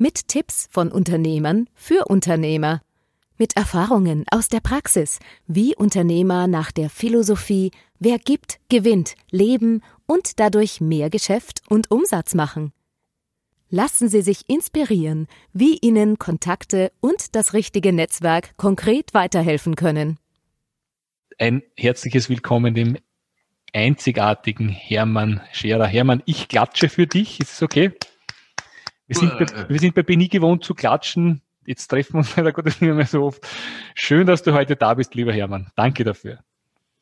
Mit Tipps von Unternehmern für Unternehmer. Mit Erfahrungen aus der Praxis, wie Unternehmer nach der Philosophie Wer gibt, gewinnt, leben und dadurch mehr Geschäft und Umsatz machen. Lassen Sie sich inspirieren, wie Ihnen Kontakte und das richtige Netzwerk konkret weiterhelfen können. Ein herzliches Willkommen dem einzigartigen Hermann Scherer. Hermann, ich klatsche für dich. Ist es okay? Wir sind, bei, äh. wir sind bei Beni gewohnt zu klatschen. Jetzt treffen wir uns leider Gottes nicht mehr so oft. Schön, dass du heute da bist, lieber Hermann. Danke dafür.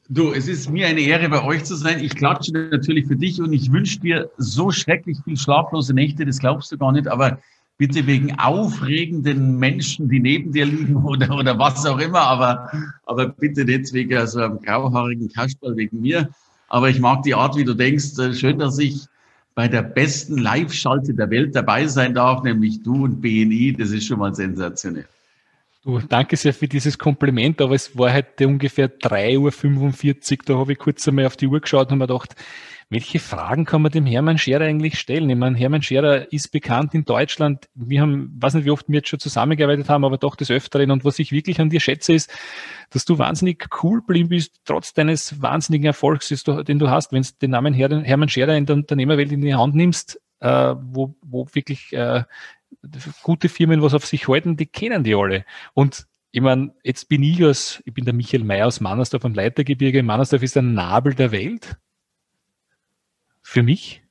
Du, es ist mir eine Ehre, bei euch zu sein. Ich klatsche natürlich für dich und ich wünsche dir so schrecklich viel schlaflose Nächte, das glaubst du gar nicht, aber bitte wegen aufregenden Menschen, die neben dir liegen oder, oder was auch immer, aber, aber bitte nicht wegen so einem grauhaarigen Kasperl wegen mir. Aber ich mag die Art, wie du denkst. Äh, schön, dass ich bei der besten Live-Schalte der Welt dabei sein darf, nämlich du und BNI. Das ist schon mal sensationell. Du, danke sehr für dieses Kompliment, aber es war heute ungefähr 3.45 Uhr. Da habe ich kurz einmal auf die Uhr geschaut und mir gedacht, welche Fragen kann man dem Hermann Scherer eigentlich stellen? Ich meine, Hermann Scherer ist bekannt in Deutschland. Wir haben, weiß nicht, wie oft wir jetzt schon zusammengearbeitet haben, aber doch des Öfteren. Und was ich wirklich an dir schätze, ist, dass du wahnsinnig cool blieben bist, trotz deines wahnsinnigen Erfolgs, den du hast. Wenn du den Namen Hermann Scherer in der Unternehmerwelt in die Hand nimmst, äh, wo, wo wirklich äh, gute Firmen was auf sich halten, die kennen die alle. Und ich meine, jetzt bin ich aus, ich bin der Michael May aus Mannersdorf am Leitergebirge. Mannersdorf ist ein Nabel der Welt für mich.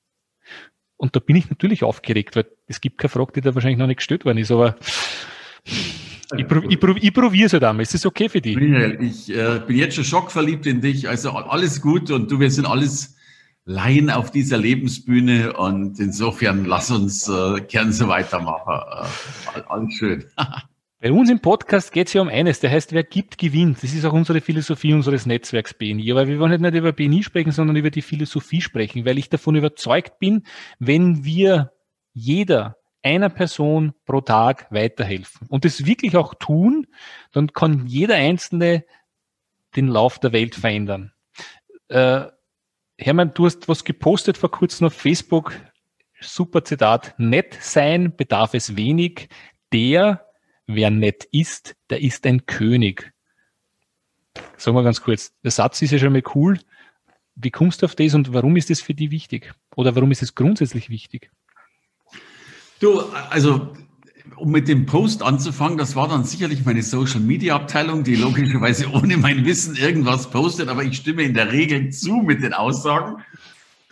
Und da bin ich natürlich aufgeregt, weil es gibt keine Frage, die da wahrscheinlich noch nicht gestellt worden ist, aber ich, prob, ich, prob, ich probiere es halt einmal. Ist das okay für dich? Michael, ich äh, bin jetzt schon schockverliebt in dich. Also alles gut und du, wir sind alles Laien auf dieser Lebensbühne und insofern lass uns äh, gern so weitermachen. Äh, alles schön. Bei uns im Podcast geht es ja um eines, der heißt, wer gibt, gewinnt. Das ist auch unsere Philosophie unseres Netzwerks BNI. Aber wir wollen halt nicht über BNI sprechen, sondern über die Philosophie sprechen, weil ich davon überzeugt bin, wenn wir jeder einer Person pro Tag weiterhelfen und das wirklich auch tun, dann kann jeder Einzelne den Lauf der Welt verändern. Äh, Hermann, du hast was gepostet vor kurzem auf Facebook. Super Zitat. Nett sein bedarf es wenig. Der, wer nett ist, der ist ein König. Sagen wir ganz kurz, der Satz ist ja schon mal cool. Wie kommst du auf das und warum ist das für dich wichtig? Oder warum ist es grundsätzlich wichtig? Du, also um mit dem Post anzufangen, das war dann sicherlich meine Social Media Abteilung, die logischerweise ohne mein Wissen irgendwas postet, aber ich stimme in der Regel zu mit den Aussagen.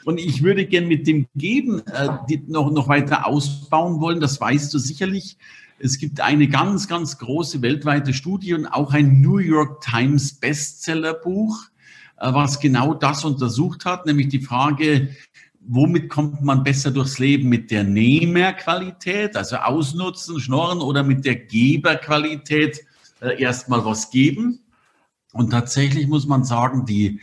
Und ich würde gern mit dem Geben äh, noch, noch weiter ausbauen wollen. Das weißt du sicherlich. Es gibt eine ganz, ganz große weltweite Studie und auch ein New York Times Bestsellerbuch, äh, was genau das untersucht hat, nämlich die Frage, womit kommt man besser durchs Leben? Mit der Nehmerqualität, also ausnutzen, schnorren oder mit der Geberqualität äh, erstmal was geben? Und tatsächlich muss man sagen, die,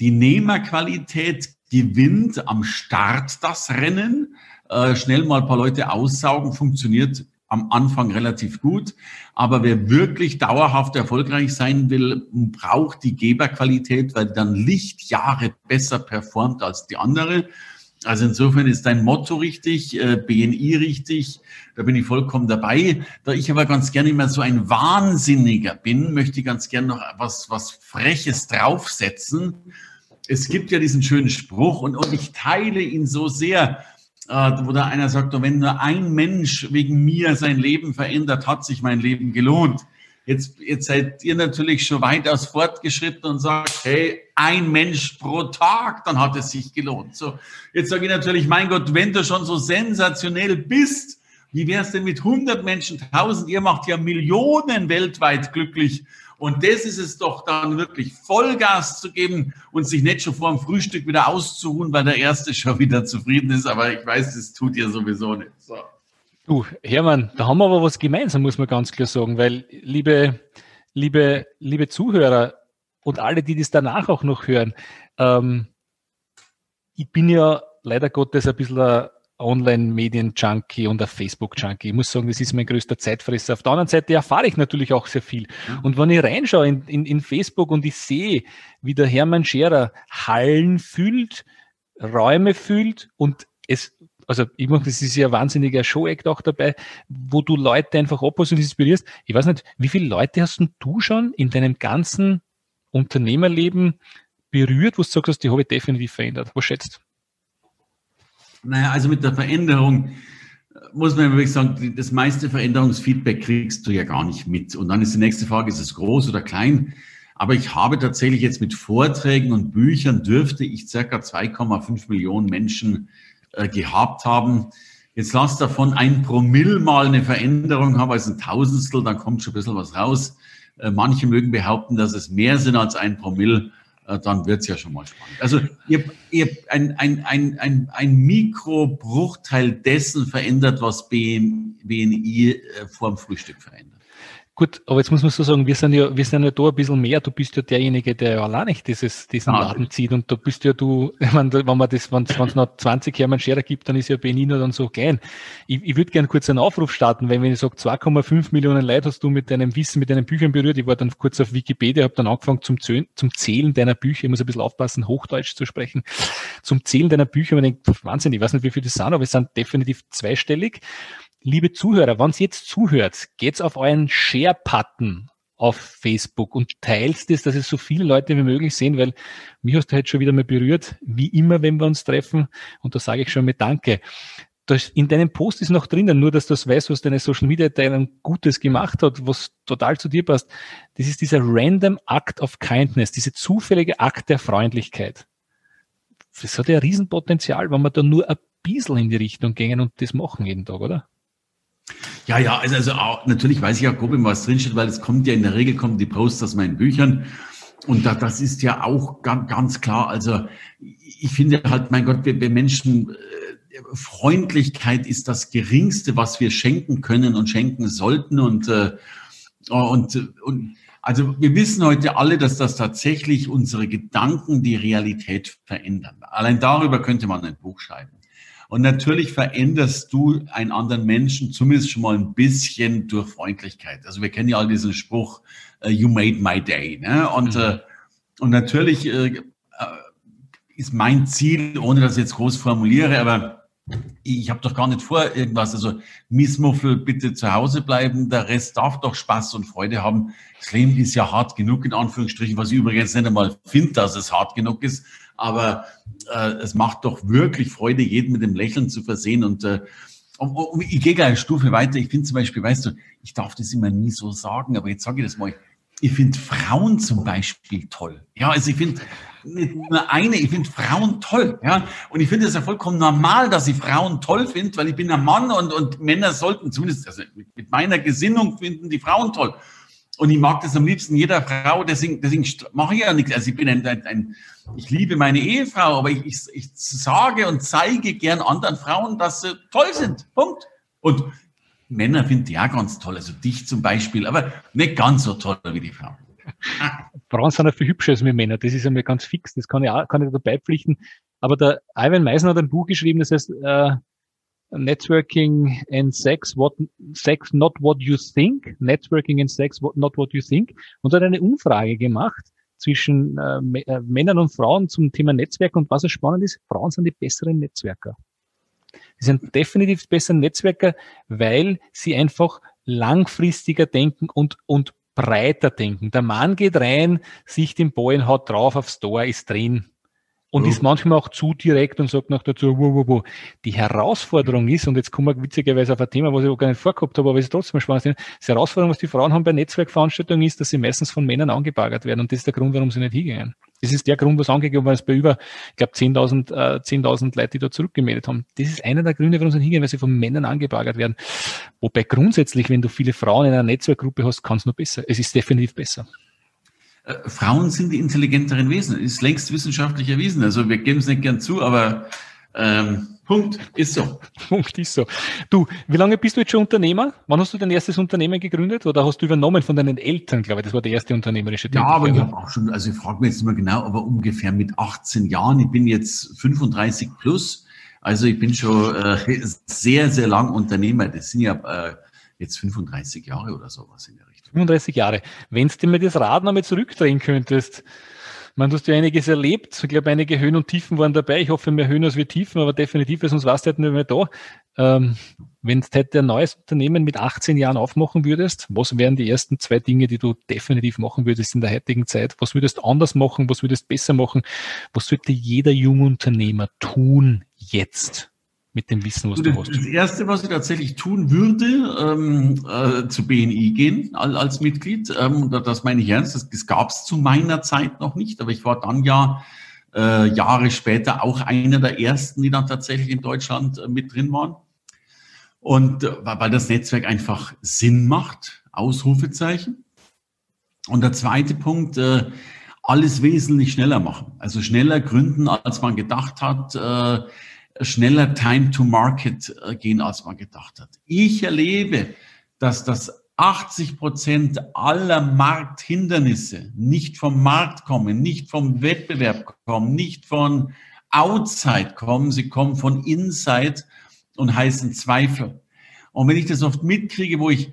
die Nehmerqualität gewinnt am Start das Rennen. Äh, schnell mal ein paar Leute aussaugen, funktioniert am Anfang relativ gut. Aber wer wirklich dauerhaft erfolgreich sein will, braucht die Geberqualität, weil dann Lichtjahre besser performt als die andere. Also insofern ist dein Motto richtig, äh, BNI richtig, da bin ich vollkommen dabei. Da ich aber ganz gerne immer so ein Wahnsinniger bin, möchte ich ganz gerne noch was, was Freches draufsetzen. Es gibt ja diesen schönen Spruch und, und ich teile ihn so sehr, äh, wo da einer sagt, wenn nur ein Mensch wegen mir sein Leben verändert, hat sich mein Leben gelohnt. Jetzt, jetzt seid ihr natürlich schon weitaus fortgeschritten und sagt, hey, ein Mensch pro Tag, dann hat es sich gelohnt. So, jetzt sage ich natürlich, mein Gott, wenn du schon so sensationell bist, wie wäre es denn mit 100 Menschen, 1000? Ihr macht ja Millionen weltweit glücklich. Und das ist es doch dann wirklich Vollgas zu geben und sich nicht schon vor dem Frühstück wieder auszuruhen, weil der Erste schon wieder zufrieden ist. Aber ich weiß, das tut ihr sowieso nicht. So. Du, Hermann, da haben wir aber was gemeinsam, muss man ganz klar sagen, weil, liebe, liebe, liebe Zuhörer und alle, die das danach auch noch hören, ähm, ich bin ja leider Gottes ein bisschen ein Online-Medien-Junkie und ein Facebook-Junkie. Ich muss sagen, das ist mein größter Zeitfresser. Auf der anderen Seite erfahre ich natürlich auch sehr viel. Und wenn ich reinschaue in, in, in Facebook und ich sehe, wie der Hermann Scherer Hallen füllt, Räume füllt und es also ich mache, das ist ja ein wahnsinniger Show-Act auch dabei, wo du Leute einfach abholst und inspirierst. Ich weiß nicht, wie viele Leute hast du schon in deinem ganzen Unternehmerleben berührt, wo du sagst, die habe ich definitiv verändert? Was schätzt? Naja, also mit der Veränderung äh, muss man wirklich sagen, das meiste Veränderungsfeedback kriegst du ja gar nicht mit. Und dann ist die nächste Frage, ist es groß oder klein? Aber ich habe tatsächlich jetzt mit Vorträgen und Büchern dürfte ich circa 2,5 Millionen Menschen äh, gehabt haben. Jetzt lass davon ein Promille mal eine Veränderung haben, also ein Tausendstel, dann kommt schon ein bisschen was raus. Äh, manche mögen behaupten, dass es mehr sind als ein Promille, äh, dann wird's ja schon mal spannend. Also ihr, ihr ein, ein, ein, ein, ein Mikrobruchteil dessen verändert, was BNI äh, vor dem Frühstück verändert. Gut, aber jetzt muss man so sagen, wir sind ja, wir sind ja da ein bisschen mehr. Du bist ja derjenige, der ja allein nicht dieses, diesen ah, Laden zieht. Und da bist ja du, ich meine, wenn man das, wenn es noch 20 Hermann Scherer gibt, dann ist ja Benino dann so klein. Ich, ich würde gerne kurz einen Aufruf starten, weil wenn ich sage, 2,5 Millionen Leute hast du mit deinem Wissen, mit deinen Büchern berührt. Ich war dann kurz auf Wikipedia, habe dann angefangen zum, Zählen, zum Zählen deiner Bücher. Ich muss ein bisschen aufpassen, Hochdeutsch zu sprechen. Zum Zählen deiner Bücher. Man denkt, Wahnsinn, ich weiß nicht, wie viele das sind, aber es sind definitiv zweistellig. Liebe Zuhörer, wenn ihr jetzt zuhört, geht's auf euren Share-Button auf Facebook und teilt das, dass es so viele Leute wie möglich sehen, weil mich hast du heute schon wieder mal berührt, wie immer, wenn wir uns treffen. Und da sage ich schon mit Danke. Das, in deinem Post ist noch drinnen, nur dass du das weißt, was deine Social Media Teilung Gutes gemacht hat, was total zu dir passt. Das ist dieser random Act of Kindness, diese zufällige Akt der Freundlichkeit. Das hat ja ein Riesenpotenzial, wenn wir da nur ein bisschen in die Richtung gehen und das machen jeden Tag, oder? Ja, ja, also, also auch, natürlich weiß ich ja grob, was drinsteht, weil es kommt ja in der Regel, kommen die Posts aus meinen Büchern. Und da, das ist ja auch ganz, ganz klar. Also ich finde halt, mein Gott, wir, wir Menschen, äh, Freundlichkeit ist das Geringste, was wir schenken können und schenken sollten. Und, äh, und, und also wir wissen heute alle, dass das tatsächlich unsere Gedanken die Realität verändern. Allein darüber könnte man ein Buch schreiben. Und natürlich veränderst du einen anderen Menschen zumindest schon mal ein bisschen durch Freundlichkeit. Also wir kennen ja all diesen Spruch, uh, you made my day. Ne? Und, mhm. äh, und natürlich äh, äh, ist mein Ziel, ohne dass ich jetzt groß formuliere, aber ich habe doch gar nicht vor, irgendwas, also Missmuffel bitte zu Hause bleiben, der Rest darf doch Spaß und Freude haben. Das Leben ist ja hart genug, in Anführungsstrichen, was ich übrigens nicht einmal finde, dass es hart genug ist aber äh, es macht doch wirklich Freude, jeden mit dem Lächeln zu versehen und äh, ich gehe gleich eine Stufe weiter. Ich finde zum Beispiel, weißt du, ich darf das immer nie so sagen, aber jetzt sage ich das mal. Ich finde Frauen zum Beispiel toll. Ja, also ich finde nicht nur eine, ich finde Frauen toll. Ja, und ich finde es ja vollkommen normal, dass ich Frauen toll finde, weil ich bin ein Mann und, und Männer sollten zumindest, also mit meiner Gesinnung finden die Frauen toll. Und ich mag das am liebsten jeder Frau, deswegen, deswegen mache ich ja nichts. Also ich bin ein, ein, ein ich liebe meine Ehefrau, aber ich, ich, ich sage und zeige gern anderen Frauen, dass sie toll sind. Punkt. Und Männer finden die auch ganz toll, also dich zum Beispiel, aber nicht ganz so toll wie die Frauen. Frauen sind ja viel hübscher als wir Männer, das ist ja mir ganz fix, das kann ich, auch, kann ich dabei pflichten. Aber der Ivan Meisner hat ein Buch geschrieben, das heißt äh, Networking and Sex, what, Sex not what you think, Networking and Sex what, not what you think und hat eine Umfrage gemacht zwischen äh, äh, Männern und Frauen zum Thema Netzwerk und was so spannend ist, Frauen sind die besseren Netzwerker. Sie sind definitiv bessere Netzwerker, weil sie einfach langfristiger denken und, und breiter denken. Der Mann geht rein, sich den Ballen haut drauf aufs Tor, ist drin und ja. ist manchmal auch zu direkt und sagt noch dazu, wo, wo, wo. Die Herausforderung ist, und jetzt kommen wir witzigerweise auf ein Thema, was ich auch gar nicht vorgehabt habe, aber es ist trotzdem spannend. Die Herausforderung, was die Frauen haben bei Netzwerkveranstaltungen, ist, dass sie meistens von Männern angebagert werden. Und das ist der Grund, warum sie nicht hingehen. Das ist der Grund, was angegeben war, es bei über, ich glaube, 10.000 äh, 10.000 Leute, die da zurückgemeldet haben. Das ist einer der Gründe, warum sie nicht hingehen, weil sie von Männern angebagert werden. Wobei grundsätzlich, wenn du viele Frauen in einer Netzwerkgruppe hast, kann es nur besser. Es ist definitiv besser. Äh, Frauen sind die intelligenteren Wesen. Ist längst wissenschaftlich erwiesen. Also wir geben es nicht gern zu, aber ähm, Punkt. Ist so. Punkt ist so. Du, wie lange bist du jetzt schon Unternehmer? Wann hast du dein erstes Unternehmen gegründet oder hast du übernommen von deinen Eltern, glaube ich, das war der erste unternehmerische Tätigkeit? Ja, aber ich habe auch schon, also ich frage mich jetzt immer genau, aber ungefähr mit 18 Jahren, ich bin jetzt 35 plus, also ich bin schon äh, sehr, sehr lang Unternehmer. Das sind ja äh, jetzt 35 Jahre oder sowas in der Richtung. 35 Jahre. Wenn du dir mal das Rad nochmal zurückdrehen könntest, man, du hast ja einiges erlebt. Ich glaube, einige Höhen und Tiefen waren dabei. Ich hoffe, mehr Höhen als wir Tiefen, aber definitiv, sonst warst du halt nicht mehr da. Ähm, wenn du heute ein neues Unternehmen mit 18 Jahren aufmachen würdest, was wären die ersten zwei Dinge, die du definitiv machen würdest in der heutigen Zeit? Was würdest du anders machen? Was würdest du besser machen? Was sollte jeder junge Unternehmer tun jetzt? Mit dem Wissen, was du hast? Das Erste, was ich tatsächlich tun würde, ähm, äh, zu BNI gehen als Mitglied. Ähm, das meine ich ernst. Das, das gab es zu meiner Zeit noch nicht, aber ich war dann ja äh, Jahre später auch einer der ersten, die dann tatsächlich in Deutschland äh, mit drin waren. Und äh, weil das Netzwerk einfach Sinn macht, Ausrufezeichen. Und der zweite Punkt, äh, alles wesentlich schneller machen. Also schneller gründen, als man gedacht hat. Schneller Time to Market äh, gehen, als man gedacht hat. Ich erlebe, dass das 80 Prozent aller Markthindernisse nicht vom Markt kommen, nicht vom Wettbewerb kommen, nicht von Outside kommen, sie kommen von Inside und heißen Zweifel. Und wenn ich das oft mitkriege, wo ich,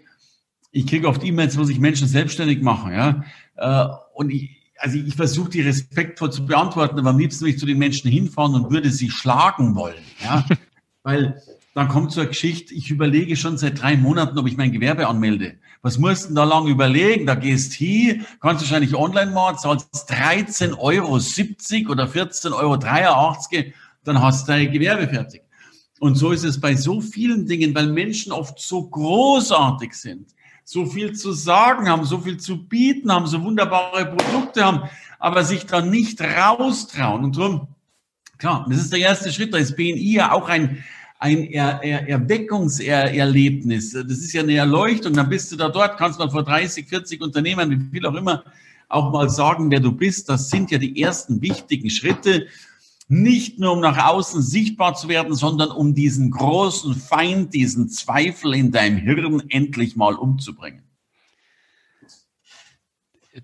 ich kriege oft E-Mails, wo sich Menschen selbstständig machen, ja, äh, und ich, also ich versuche die respektvoll zu beantworten, aber am liebsten würde ich zu den Menschen hinfahren und würde sie schlagen wollen. Ja? Weil dann kommt so eine Geschichte, ich überlege schon seit drei Monaten, ob ich mein Gewerbe anmelde. Was musst du denn da lange überlegen? Da gehst hier, kannst wahrscheinlich online machen, zahlst 13,70 Euro oder 14,83 Euro, dann hast du dein Gewerbe fertig. Und so ist es bei so vielen Dingen, weil Menschen oft so großartig sind so viel zu sagen haben, so viel zu bieten haben, so wunderbare Produkte haben, aber sich da nicht raustrauen. Und darum, klar, das ist der erste Schritt. Da ist BNI ja auch ein, ein er er Erweckungserlebnis. Das ist ja eine Erleuchtung. Dann bist du da dort, kannst mal vor 30, 40 Unternehmern, wie viel auch immer, auch mal sagen, wer du bist. Das sind ja die ersten wichtigen Schritte nicht nur um nach außen sichtbar zu werden, sondern um diesen großen Feind, diesen Zweifel in deinem Hirn endlich mal umzubringen.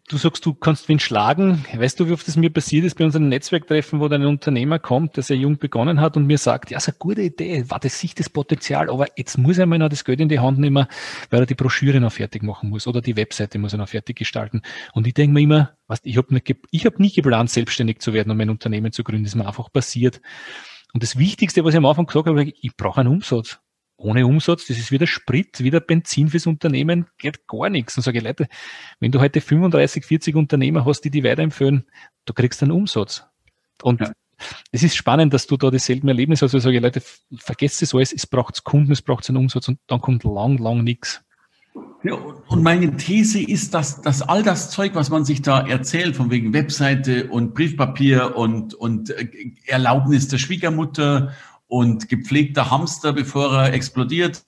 Du sagst, du kannst wen schlagen. Weißt du, wie oft das mir passiert ist bei unseren Netzwerktreffen, wo dann ein Unternehmer kommt, der sehr jung begonnen hat und mir sagt, ja, ist eine gute Idee, war das sich das Potenzial, aber jetzt muss er mal noch das Geld in die Hand nehmen, weil er die Broschüre noch fertig machen muss oder die Webseite muss er noch fertig gestalten. Und ich denke mir immer, was, ich habe hab nie geplant, selbstständig zu werden, um ein Unternehmen zu gründen. Das ist mir einfach passiert. Und das Wichtigste, was ich am Anfang gesagt habe, ich brauche einen Umsatz ohne Umsatz, das ist wieder Sprit, wieder Benzin fürs Unternehmen, geht gar nichts. Und sage ich, Leute, wenn du heute 35, 40 Unternehmer hast, die die weiterempfehlen, du kriegst einen Umsatz. Und ja. es ist spannend, dass du da dieselben Erlebnisse hast. Also sage ich, Leute, vergesst es alles, es braucht Kunden, es braucht einen Umsatz und dann kommt lang, lang nichts. Ja, und meine These ist, dass, dass all das Zeug, was man sich da erzählt, von wegen Webseite und Briefpapier und, und äh, Erlaubnis der Schwiegermutter und gepflegter Hamster, bevor er explodiert.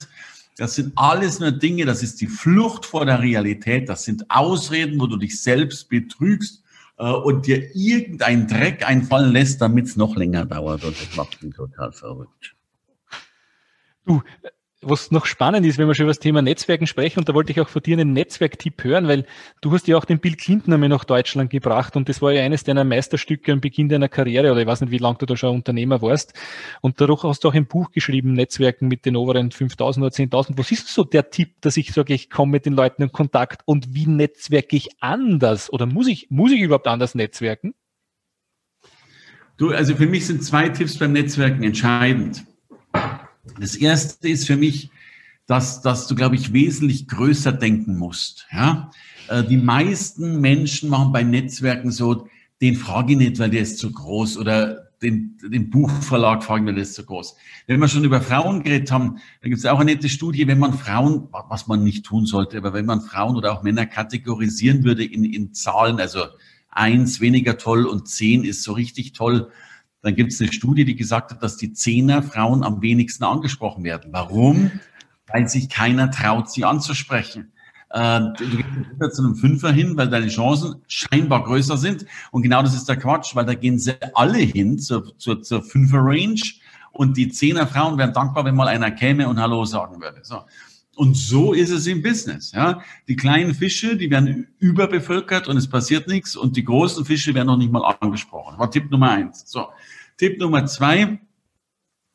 Das sind alles nur Dinge, das ist die Flucht vor der Realität, das sind Ausreden, wo du dich selbst betrügst äh, und dir irgendein Dreck einfallen lässt, damit es noch länger dauert. Und das macht mich total verrückt. Du, was noch spannend ist, wenn wir schon über das Thema Netzwerken sprechen, und da wollte ich auch von dir einen Netzwerktipp hören, weil du hast ja auch den Bill Clinton einmal nach Deutschland gebracht und das war ja eines deiner Meisterstücke am Beginn deiner Karriere oder ich weiß nicht, wie lange du da schon Unternehmer warst. Und dadurch hast du auch ein Buch geschrieben, Netzwerken mit den oberen 5000 oder 10.000. Was ist so der Tipp, dass ich sage, ich komme mit den Leuten in Kontakt und wie netzwerke ich anders oder muss ich, muss ich überhaupt anders netzwerken? Du, also für mich sind zwei Tipps beim Netzwerken entscheidend. Das erste ist für mich, dass, dass du, glaube ich, wesentlich größer denken musst. Ja? Äh, die meisten Menschen machen bei Netzwerken so, den frage ich nicht, weil der ist zu groß oder den, den Buchverlag fragen, weil der ist zu groß. Wenn wir schon über Frauen geredet haben, da gibt es auch eine nette Studie, wenn man Frauen, was man nicht tun sollte, aber wenn man Frauen oder auch Männer kategorisieren würde in, in Zahlen, also eins weniger toll und zehn ist so richtig toll, dann gibt es eine Studie, die gesagt hat, dass die Zehner Frauen am wenigsten angesprochen werden. Warum? Weil sich keiner traut, sie anzusprechen. Äh, du gehst zu einem Fünfer hin, weil deine Chancen scheinbar größer sind. Und genau das ist der Quatsch, weil da gehen sie alle hin zur, zur, zur Fünfer-Range und die Zehnerfrauen wären dankbar, wenn mal einer käme und Hallo sagen würde. So. Und so ist es im Business. Ja. Die kleinen Fische, die werden überbevölkert und es passiert nichts und die großen Fische werden noch nicht mal angesprochen. War Tipp Nummer eins. So. Tipp Nummer zwei.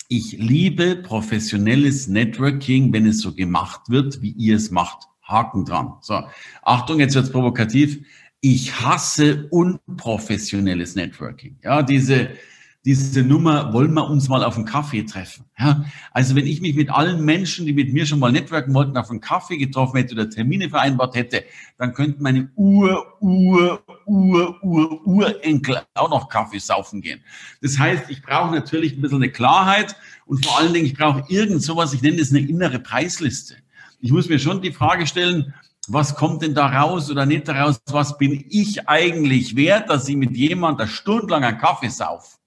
Ich liebe professionelles Networking, wenn es so gemacht wird, wie ihr es macht. Haken dran. So. Achtung, jetzt wird's provokativ. Ich hasse unprofessionelles Networking. Ja, diese, diese Nummer, wollen wir uns mal auf einen Kaffee treffen. Ja, also wenn ich mich mit allen Menschen, die mit mir schon mal networken wollten, auf einen Kaffee getroffen hätte oder Termine vereinbart hätte, dann könnten meine Ur, Ur, Ur, Ur, Urenkel auch noch Kaffee saufen gehen. Das heißt, ich brauche natürlich ein bisschen eine Klarheit und vor allen Dingen, ich brauche irgend sowas, ich nenne das eine innere Preisliste. Ich muss mir schon die Frage stellen, was kommt denn da raus oder nicht daraus? Was bin ich eigentlich wert, dass ich mit jemandem stundenlang einen Kaffee sauf?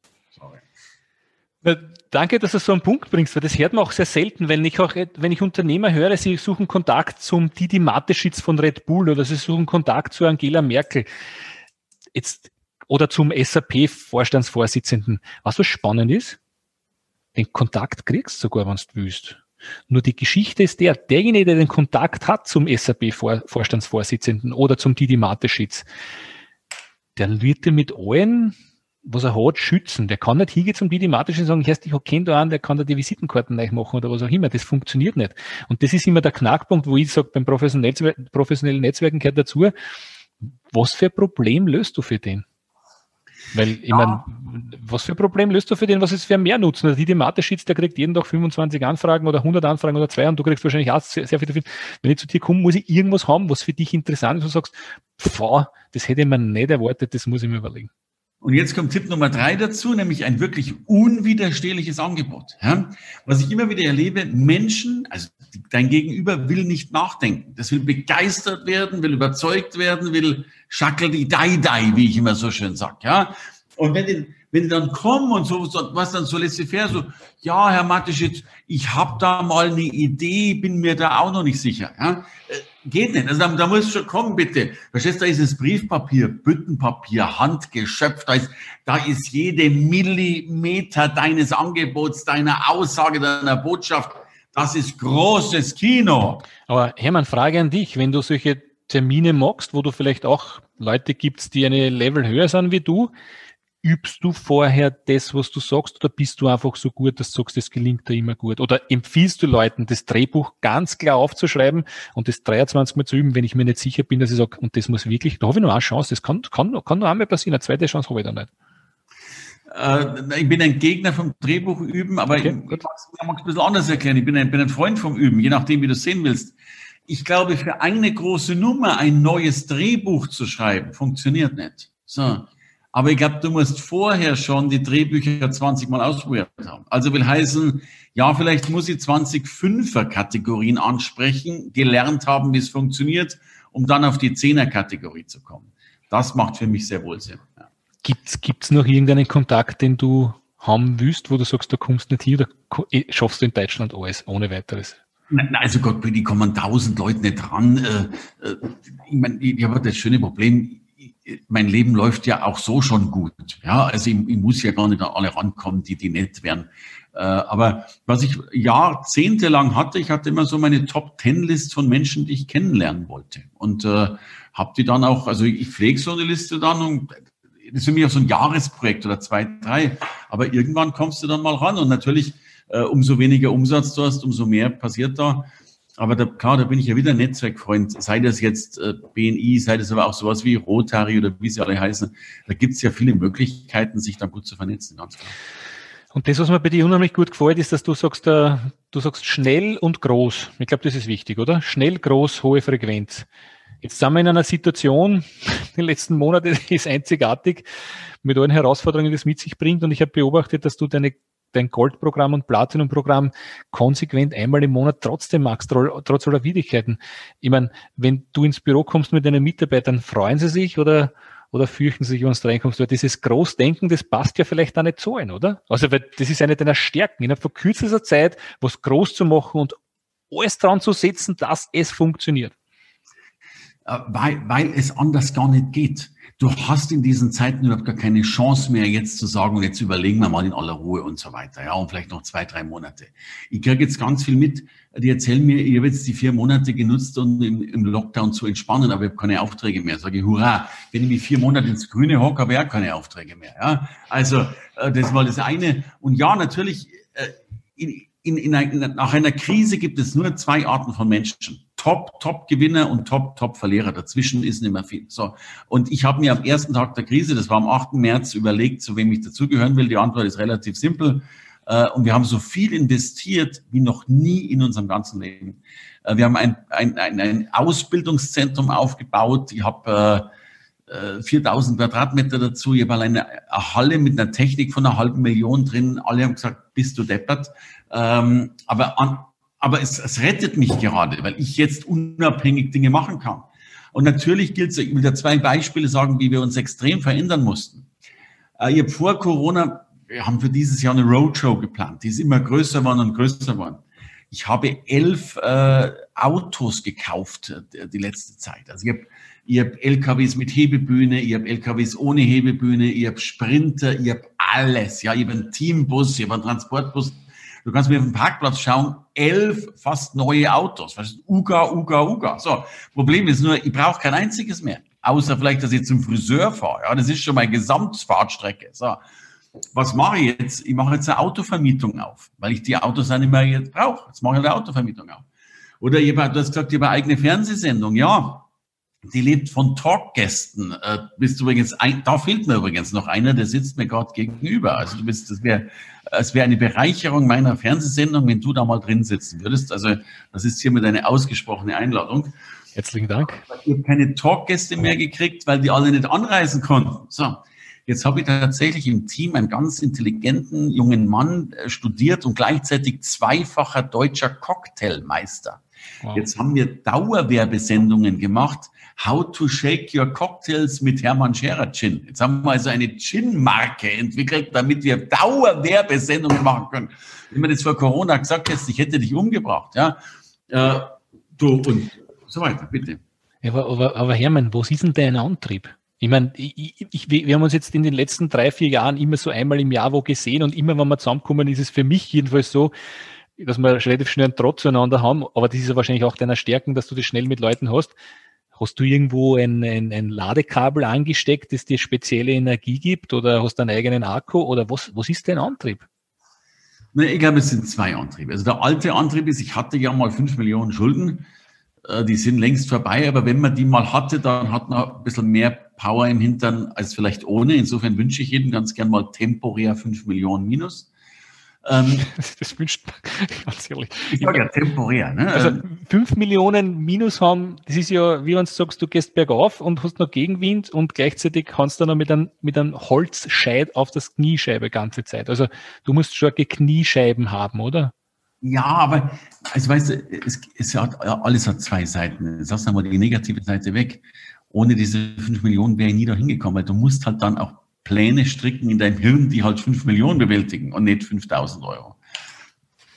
Danke, dass du so einen Punkt bringst, weil das hört man auch sehr selten, wenn ich auch, wenn ich Unternehmer höre, sie suchen Kontakt zum Didi Mateschitz von Red Bull oder sie suchen Kontakt zu Angela Merkel. Jetzt, oder zum SAP-Vorstandsvorsitzenden. Was so spannend ist, den Kontakt kriegst du sogar, wenn du willst. Nur die Geschichte ist der, derjenige, der den Kontakt hat zum SAP-Vorstandsvorsitzenden oder zum Didi Mateschitz, der wird dir mit allen, was er hat, schützen. Der kann nicht hingehen zum Didi Mateschitz und sagen, ich ich kenne da einen, der kann da die Visitenkarten neu machen oder was auch immer. Das funktioniert nicht. Und das ist immer der Knackpunkt, wo ich sage, beim professionellen Netzwerken gehört dazu, was für ein Problem löst du für den? Weil, ich ja. meine, was für ein Problem löst du für den, was ist für mehr Nutzen? Also die, Mathe-Sheets, der kriegt jeden Tag 25 Anfragen oder 100 Anfragen oder zwei und du kriegst wahrscheinlich auch sehr, sehr viel dafür. Wenn ich zu dir komme, muss ich irgendwas haben, was für dich interessant ist und sagst, boah, das hätte man nicht erwartet, das muss ich mir überlegen. Und jetzt kommt Tipp Nummer drei dazu, nämlich ein wirklich unwiderstehliches Angebot. Ja? Was ich immer wieder erlebe, Menschen, also dein Gegenüber will nicht nachdenken. Das will begeistert werden, will überzeugt werden, will schackel die dai dai, wie ich immer so schön sag. Ja? Und wenn die, wenn die dann kommen und so, was dann so laissez-faire, so, ja, Herr Matischitz, ich habe da mal eine Idee, bin mir da auch noch nicht sicher. Ja? Geht nicht. Also da, da muss schon kommen, bitte. Verstehst du, da ist es Briefpapier, Büttenpapier, handgeschöpft, da ist, da ist jede Millimeter deines Angebots, deiner Aussage, deiner Botschaft. Das ist großes Kino. Aber Hermann, Frage an dich, wenn du solche Termine magst, wo du vielleicht auch Leute gibst, die eine Level höher sind wie du, übst du vorher das, was du sagst, oder bist du einfach so gut, dass du sagst, das gelingt dir immer gut? Oder empfiehlst du Leuten, das Drehbuch ganz klar aufzuschreiben und das 23 Mal zu üben, wenn ich mir nicht sicher bin, dass ich sage, und das muss wirklich, da habe ich noch eine Chance, das kann, kann, kann noch einmal passieren, eine zweite Chance habe ich da nicht. Äh, ich bin ein Gegner vom Drehbuch üben, aber okay, ich, ich mag es ein bisschen anders erklären. Ich bin ein, bin ein Freund vom Üben, je nachdem, wie du es sehen willst. Ich glaube, für eine große Nummer ein neues Drehbuch zu schreiben, funktioniert nicht. So. Aber ich glaube, du musst vorher schon die Drehbücher 20 Mal ausprobiert haben. Also will heißen, ja, vielleicht muss ich 20 Fünfer-Kategorien ansprechen, gelernt haben, wie es funktioniert, um dann auf die Zehner-Kategorie zu kommen. Das macht für mich sehr wohl Sinn. Ja. Gibt es noch irgendeinen Kontakt, den du haben willst, wo du sagst, du kommst nicht hier oder eh, schaffst du in Deutschland alles ohne weiteres? Nein, also Gott, die kommen tausend Leute nicht dran. Äh, äh, ich meine, ich habe das schöne Problem, mein Leben läuft ja auch so schon gut. Ja, also ich, ich muss ja gar nicht an alle rankommen, die, die nett wären. Äh, aber was ich jahrzehntelang hatte, ich hatte immer so meine Top-Ten-List von Menschen, die ich kennenlernen wollte. Und äh, habe die dann auch, also ich pflege so eine Liste dann und das ist für mich auch so ein Jahresprojekt oder zwei, drei. Aber irgendwann kommst du dann mal ran und natürlich, äh, umso weniger Umsatz du hast, umso mehr passiert da. Aber da, klar, da bin ich ja wieder Netzwerkfreund. Sei das jetzt äh, BNI, sei das aber auch sowas wie Rotary oder wie sie alle heißen. Da gibt es ja viele Möglichkeiten, sich dann gut zu vernetzen, ganz klar. Und das, was mir bei dir unheimlich gut gefällt, ist, dass du sagst, äh, du sagst schnell und groß. Ich glaube, das ist wichtig, oder? Schnell, groß, hohe Frequenz. Jetzt sind wir in einer Situation, die letzten Monate ist einzigartig, mit allen Herausforderungen, die es mit sich bringt. Und ich habe beobachtet, dass du deine dein Goldprogramm und Platinumprogramm konsequent einmal im Monat trotzdem magst, trotz aller Widrigkeiten. Ich meine, wenn du ins Büro kommst mit deinen Mitarbeitern, freuen sie sich oder oder fürchten sich, wenn du reinkommst, weil dieses Großdenken, das passt ja vielleicht auch nicht so ein, oder? Also, weil das ist eine deiner Stärken, innerhalb von kürzester Zeit was groß zu machen und alles dran zu setzen, dass es funktioniert. Äh, weil, weil es anders gar nicht geht. Du hast in diesen Zeiten überhaupt gar keine Chance mehr, jetzt zu sagen, jetzt überlegen wir mal in aller Ruhe und so weiter. Ja, und vielleicht noch zwei, drei Monate. Ich kriege jetzt ganz viel mit, die erzählen mir, ich habe jetzt die vier Monate genutzt, um im, Lockdown zu entspannen, aber ich habe keine Aufträge mehr. Sage ich, hurra, wenn ich mich vier Monate ins Grüne hocke, habe ich auch keine Aufträge mehr. Ja, also äh, das war das eine. Und ja, natürlich, äh, in, in, in, nach einer Krise gibt es nur zwei Arten von Menschen. Top, Top-Gewinner und Top, Top-Verlierer. Dazwischen ist nicht mehr viel. So. Und ich habe mir am ersten Tag der Krise, das war am 8. März, überlegt, zu wem ich dazugehören will. Die Antwort ist relativ simpel. Äh, und wir haben so viel investiert wie noch nie in unserem ganzen Leben. Äh, wir haben ein, ein, ein, ein Ausbildungszentrum aufgebaut. Ich habe äh, 4000 Quadratmeter dazu. Ich habe alleine eine Halle mit einer Technik von einer halben Million drin. Alle haben gesagt, bist du deppert. Ähm, aber an, aber es, es rettet mich gerade, weil ich jetzt unabhängig Dinge machen kann. Und natürlich gilt es, ich will da zwei Beispiele sagen, wie wir uns extrem verändern mussten. Äh, habe vor Corona wir haben für dieses Jahr eine Roadshow geplant. Die ist immer größer geworden und größer geworden. Ich habe elf äh, Autos gekauft äh, die letzte Zeit. Also ich habe ich hab LKWs mit Hebebühne, ich habe LKWs ohne Hebebühne, ich habe Sprinter, ich habe alles. Ja, ich habe einen Teambus, ich habe einen Transportbus. Du kannst mir auf dem Parkplatz schauen, elf fast neue Autos. Uga, Uga, Uga. So, Problem ist nur, ich brauche kein einziges mehr. Außer vielleicht, dass ich zum Friseur fahre. Ja, das ist schon meine Gesamtfahrtstrecke. So was mache ich jetzt? Ich mache jetzt eine Autovermietung auf, weil ich die Autos auch nicht mehr jetzt brauche. Jetzt mache ich eine Autovermietung auf. Oder jemand, du hast gesagt, eine eigene Fernsehsendung. Ja, die lebt von Talkgästen. Äh, bist übrigens ein, da fehlt mir übrigens noch einer, der sitzt mir gerade gegenüber. Also du bist, das wäre, es wäre eine Bereicherung meiner Fernsehsendung, wenn du da mal drin sitzen würdest. Also das ist hiermit eine ausgesprochene Einladung. Herzlichen Dank. Ich habe keine Talkgäste mehr gekriegt, weil die alle nicht anreisen konnten. So. Jetzt habe ich tatsächlich im Team einen ganz intelligenten jungen Mann äh, studiert und gleichzeitig zweifacher deutscher Cocktailmeister. Wow. Jetzt haben wir Dauerwerbesendungen gemacht. How to shake your cocktails mit Hermann Scherer Gin. Jetzt haben wir also eine Gin-Marke entwickelt, damit wir Dauerwerbesendungen machen können. Wenn man das vor Corona gesagt hätte, ich hätte dich umgebracht, ja. Äh, du und so weiter, bitte. Ja, aber, aber, Hermann, was ist denn dein Antrieb? Ich meine, ich, ich, wir haben uns jetzt in den letzten drei, vier Jahren immer so einmal im Jahr wo gesehen und immer, wenn wir zusammenkommen, ist es für mich jedenfalls so, dass wir relativ schnell einen Trott zueinander haben, aber das ist ja wahrscheinlich auch deiner Stärken, dass du das schnell mit Leuten hast. Hast du irgendwo ein, ein, ein Ladekabel angesteckt, das dir spezielle Energie gibt oder hast du einen eigenen Akku oder was, was ist dein Antrieb? Ich glaube, es sind zwei Antriebe. Also der alte Antrieb ist, ich hatte ja mal fünf Millionen Schulden äh, die sind längst vorbei, aber wenn man die mal hatte, dann hat man ein bisschen mehr Power im Hintern als vielleicht ohne. Insofern wünsche ich jedem ganz gern mal temporär fünf Millionen minus. Ähm, das wünscht man, ganz ehrlich. Ich sage ja temporär. Ne? Also fünf Millionen Minus haben, das ist ja, wie wenn du sagst, du gehst bergauf und hast noch Gegenwind und gleichzeitig kannst du noch mit einem, mit einem Holzscheit auf das Kniescheibe ganze Zeit. Also du musst starke Kniescheiben haben, oder? Ja, aber also weißt du, es, es hat, alles hat zwei Seiten. Sagst du mal die negative Seite weg. Ohne diese fünf Millionen wäre ich nie da hingekommen, weil du musst halt dann auch Pläne stricken in deinem Hirn, die halt fünf Millionen bewältigen und nicht 5000 Euro.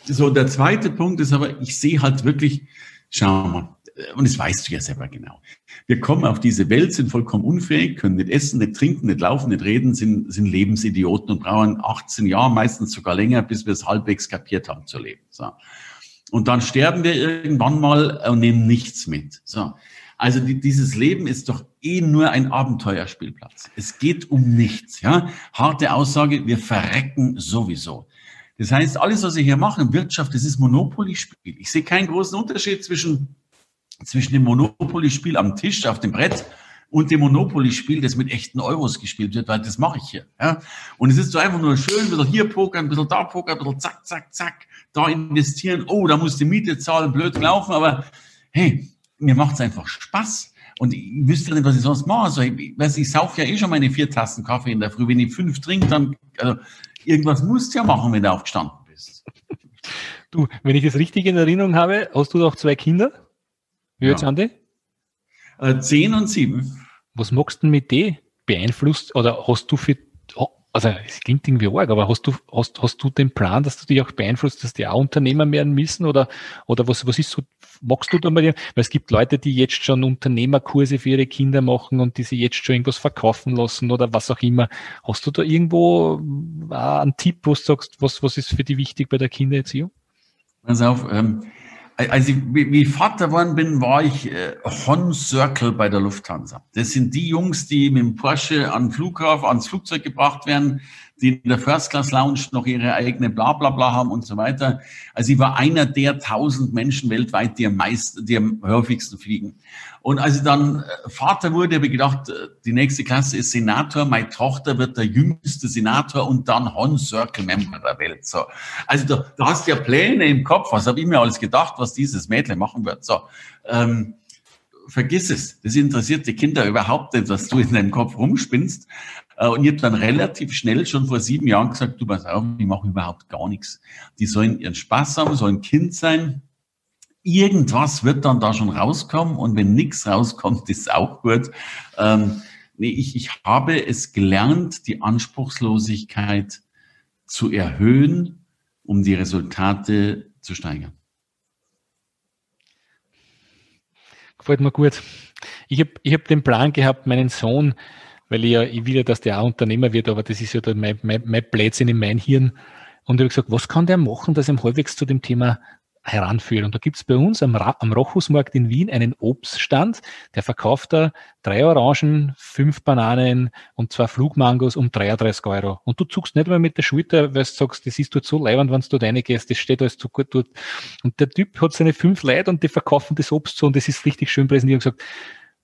So, der zweite Punkt ist aber, ich sehe halt wirklich, schau mal, und das weißt du ja selber genau. Wir kommen auf diese Welt, sind vollkommen unfähig, können nicht essen, nicht trinken, nicht laufen, nicht reden, sind, sind Lebensidioten und brauchen 18 Jahre, meistens sogar länger, bis wir es halbwegs kapiert haben zu leben. So. Und dann sterben wir irgendwann mal und nehmen nichts mit. So. Also die, dieses Leben ist doch eh nur ein Abenteuerspielplatz. Es geht um nichts. Ja? Harte Aussage, wir verrecken sowieso. Das heißt, alles, was wir hier machen, Wirtschaft, das ist Monopoly-Spiel. Ich sehe keinen großen Unterschied zwischen zwischen dem Monopoly-Spiel am Tisch, auf dem Brett und dem Monopoly-Spiel, das mit echten Euros gespielt wird, weil das mache ich hier. Ja? Und es ist so einfach nur schön, ein bisschen hier pokern, ein bisschen da pokern, ein bisschen zack, zack, zack, da investieren. Oh, da muss die Miete zahlen, blöd laufen, aber hey, mir macht's einfach Spaß. Und ich wüsste nicht, was ich sonst mache. Also, ich, weiß, ich saufe ja eh schon meine vier Tassen Kaffee in der Früh. Wenn ich fünf trinke, dann, also, irgendwas musst du ja machen, wenn du aufgestanden bist. Du, wenn ich das richtig in Erinnerung habe, hast du doch zwei Kinder? Wie alt sind die? Äh, zehn und sieben. Was magst du denn mit denen? Beeinflusst oder hast du für, also es klingt irgendwie arg, aber hast du, hast, hast du den Plan, dass du dich auch beeinflusst, dass die auch Unternehmer werden müssen oder, oder was, was ist so, magst du da mal, weil es gibt Leute, die jetzt schon Unternehmerkurse für ihre Kinder machen und die sich jetzt schon irgendwas verkaufen lassen oder was auch immer. Hast du da irgendwo äh, einen Tipp, wo du sagst, was, was ist für dich wichtig bei der Kindererziehung? Pass auf, ähm, als ich wie Vater geworden bin, war ich äh, Hon Circle bei der Lufthansa. Das sind die Jungs, die mit dem Porsche an Flughafen, ans Flugzeug gebracht werden, die in der First Class Lounge noch ihre eigene Blablabla Bla, Bla haben und so weiter. Also ich war einer der tausend Menschen weltweit, die am meisten, die am häufigsten fliegen. Und als ich dann äh, Vater wurde, habe ich gedacht, äh, die nächste Klasse ist Senator, meine Tochter wird der jüngste Senator und dann Hon Circle Member der Welt. So. Also da, da hast du ja Pläne im Kopf, was habe ich mir alles gedacht, was dieses Mädchen machen wird. So. Ähm, vergiss es. Das interessiert die Kinder überhaupt nicht, was du in deinem Kopf rumspinnst. Äh, und ich habe dann relativ schnell schon vor sieben Jahren gesagt, du pass auf, ich mache überhaupt gar nichts. Die sollen ihren Spaß haben, sollen Kind sein irgendwas wird dann da schon rauskommen und wenn nichts rauskommt, ist auch gut. Ähm, nee, ich, ich habe es gelernt, die Anspruchslosigkeit zu erhöhen, um die Resultate zu steigern. Gefällt mir gut. Ich habe ich hab den Plan gehabt, meinen Sohn, weil ich ja ich will ja, dass der auch Unternehmer wird, aber das ist ja mein, mein, mein Blödsinn in mein Hirn. Und ich habe gesagt, was kann der machen, dass er halbwegs zu dem Thema heranführen. Und da gibt's bei uns am, am Rochusmarkt in Wien einen Obststand, der verkauft da drei Orangen, fünf Bananen und zwei Flugmangos um 33 Euro. Und du zuckst nicht mehr mit der Schulter, weil du sagst, das ist dort so leibend, wenn du dort reingehst, das steht alles zu gut dort. Und der Typ hat seine fünf Leute und die verkaufen das Obst so und das ist richtig schön präsentiert und gesagt,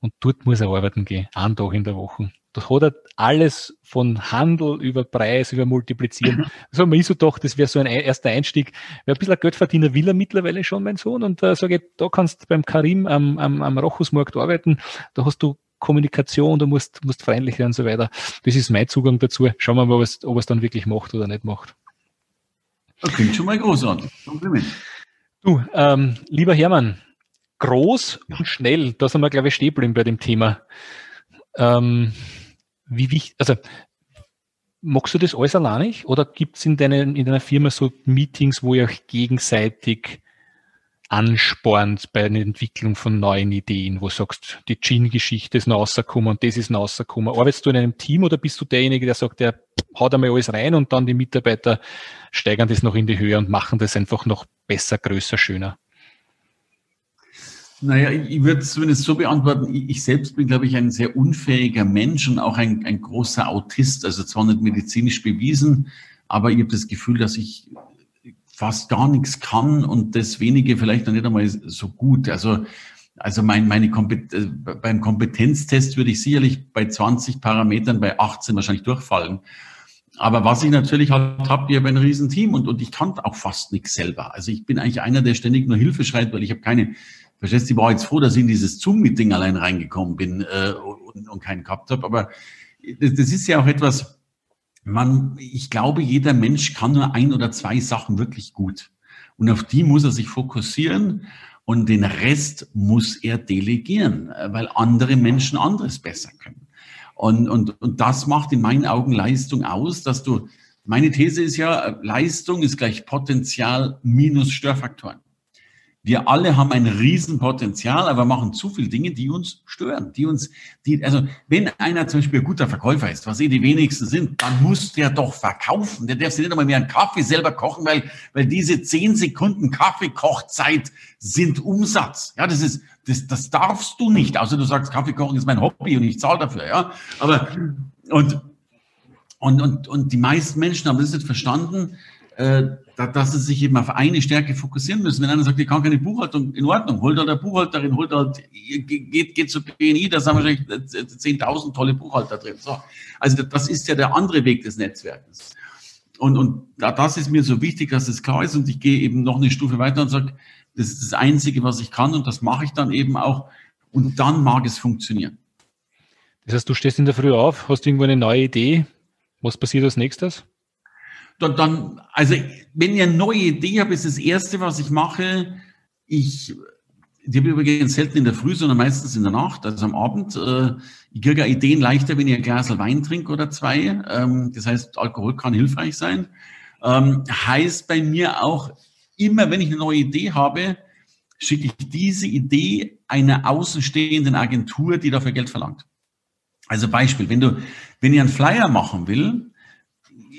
und dort muss er arbeiten gehen, einen Tag in der Woche. Das hat er alles von Handel über Preis, über Multiplizieren. Also man ist so doch, das wäre so ein erster Einstieg. Wer ein bisschen Geldverdiener will er mittlerweile schon, mein Sohn. Und da äh, sage ich, da kannst du beim Karim am, am, am Rochusmarkt arbeiten. Da hast du Kommunikation, du musst, musst freundlich werden und so weiter. Das ist mein Zugang dazu. Schauen wir mal, ob es, ob es dann wirklich macht oder nicht macht. Das klingt schon mal großartig. Kompliment. Du, ähm, lieber Hermann, groß und schnell, da sind wir, glaube ich, stehen bei dem Thema. Ähm, wie wichtig, also machst du das alles alleinig oder gibt es in, in deiner Firma so Meetings, wo ihr euch gegenseitig anspornt bei der Entwicklung von neuen Ideen, wo du sagst, die Gin-Geschichte ist noch rausgekommen und das ist noch rausgekommen. Arbeitest du in einem Team oder bist du derjenige, der sagt, der haut einmal alles rein und dann die Mitarbeiter steigern das noch in die Höhe und machen das einfach noch besser, größer, schöner? Naja, ich würde es zumindest so beantworten. Ich selbst bin, glaube ich, ein sehr unfähiger Mensch und auch ein, ein großer Autist. Also zwar nicht medizinisch bewiesen, aber ich habe das Gefühl, dass ich fast gar nichts kann und das wenige vielleicht noch nicht einmal so gut. Also, also mein, meine Kompet äh, beim Kompetenztest würde ich sicherlich bei 20 Parametern bei 18 wahrscheinlich durchfallen. Aber was ich natürlich halt habe, ich habe ein Riesenteam und, und ich kann auch fast nichts selber. Also ich bin eigentlich einer, der ständig nur Hilfe schreit, weil ich habe keine Verstehst du, ich war jetzt froh, dass ich in dieses Zoom-Meeting allein reingekommen bin äh, und, und keinen gehabt habe. Aber das, das ist ja auch etwas, man, ich glaube, jeder Mensch kann nur ein oder zwei Sachen wirklich gut. Und auf die muss er sich fokussieren und den Rest muss er delegieren, weil andere Menschen anderes besser können. Und, und, und das macht in meinen Augen Leistung aus, dass du, meine These ist ja, Leistung ist gleich Potenzial minus Störfaktoren. Wir alle haben ein Riesenpotenzial, aber machen zu viele Dinge, die uns stören, die uns, die, also wenn einer zum Beispiel ein guter Verkäufer ist, was eh die wenigsten sind, dann muss der doch verkaufen. Der darf sich nicht einmal mehr einen Kaffee selber kochen, weil, weil diese zehn Sekunden Kaffeekochzeit sind Umsatz. Ja, das ist, das, das darfst du nicht, außer du sagst, Kaffee kochen ist mein Hobby und ich zahle dafür, ja. Aber, und, und, und, und die meisten Menschen haben das nicht verstanden, dass sie sich eben auf eine Stärke fokussieren müssen. Wenn einer sagt, ich kann keine Buchhaltung, in Ordnung, holt halt eine Buchhalterin, holt halt, geht, geht zu BNI, da sind wahrscheinlich 10.000 tolle Buchhalter drin. So. Also das ist ja der andere Weg des Netzwerkes. Und, und das ist mir so wichtig, dass es klar ist und ich gehe eben noch eine Stufe weiter und sage, das ist das Einzige, was ich kann und das mache ich dann eben auch und dann mag es funktionieren. Das heißt, du stehst in der Früh auf, hast irgendwo eine neue Idee, was passiert als nächstes? Dann, dann, also wenn ich eine neue Idee habe, ist das Erste, was ich mache, ich die habe ich übrigens selten in der Früh, sondern meistens in der Nacht, also am Abend. Äh, ich kriege Ideen leichter, wenn ich ein Glas Wein trinke oder zwei. Ähm, das heißt, Alkohol kann hilfreich sein. Ähm, heißt bei mir auch, immer wenn ich eine neue Idee habe, schicke ich diese Idee einer außenstehenden Agentur, die dafür Geld verlangt. Also Beispiel, wenn du, wenn ich einen Flyer machen will,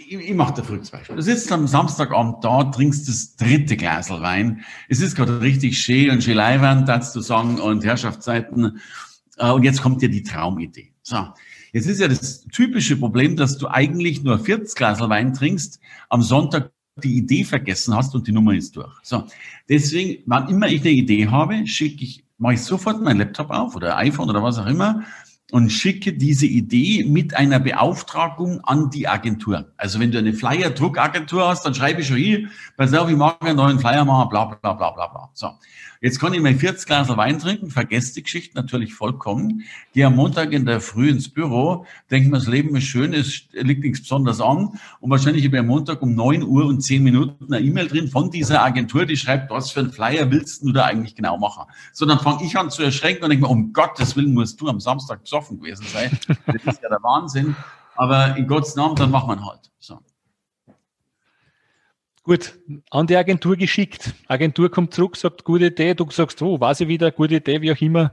ich, ich mache da verrücktes Beispiel. Du sitzt am Samstagabend da, trinkst das dritte Glas Wein. Es ist gerade richtig schön und schön leiwand, dazu zu sagen, und Herrschaftszeiten. Äh, und jetzt kommt dir die Traumidee. So. Jetzt ist ja das typische Problem, dass du eigentlich nur 40 Glas Wein trinkst, am Sonntag die Idee vergessen hast und die Nummer ist durch. So. Deswegen, wann immer ich eine Idee habe, schicke ich, mache ich sofort meinen Laptop auf oder iPhone oder was auch immer und schicke diese Idee mit einer Beauftragung an die Agentur. Also wenn du eine Flyer-Druckagentur hast, dann schreibe ich schon hier, pass auf, ich mag einen neuen Flyer machen, bla bla bla bla bla. So. Jetzt kann ich mein 40 Glas Wein trinken, vergesse die Geschichte natürlich vollkommen, gehe am Montag in der Früh ins Büro, denke mir, das Leben ist schön, es liegt nichts Besonderes an und wahrscheinlich habe ich am Montag um 9 Uhr und 10 Minuten eine E-Mail drin von dieser Agentur, die schreibt, was für einen Flyer willst du da eigentlich genau machen? So, dann fange ich an zu erschrecken und denke mir, um Gottes Willen musst du am Samstag besoffen gewesen sein. Das ist ja der Wahnsinn. Aber in Gottes Namen, dann machen wir halt. Gut, an die Agentur geschickt. Agentur kommt zurück, sagt, gute Idee. Du sagst, oh, weiß ich wieder, gute Idee, wie auch immer.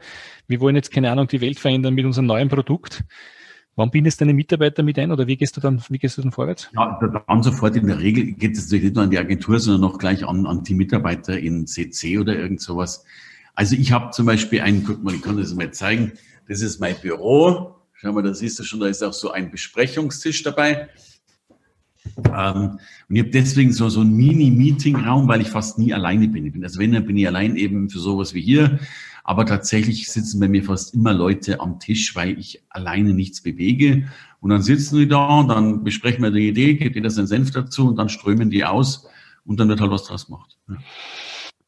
Wir wollen jetzt, keine Ahnung, die Welt verändern mit unserem neuen Produkt. Wann bindest deine Mitarbeiter mit ein oder wie gehst du dann, wie gehst du dann vorwärts? Ja, dann sofort in der Regel geht es natürlich nicht nur an die Agentur, sondern noch gleich an, an die Mitarbeiter in CC oder irgend sowas. Also ich habe zum Beispiel einen, guck mal, ich kann das mal zeigen. Das ist mein Büro. Schau mal, da siehst du schon, da ist auch so ein Besprechungstisch dabei. Ähm, und ich habe deswegen so, so einen Mini-Meeting-Raum, weil ich fast nie alleine bin. Also wenn, dann bin ich allein eben für sowas wie hier. Aber tatsächlich sitzen bei mir fast immer Leute am Tisch, weil ich alleine nichts bewege. Und dann sitzen die da und dann besprechen wir die Idee, gibt jeder seinen Senf dazu und dann strömen die aus und dann wird halt was draus gemacht. Ja.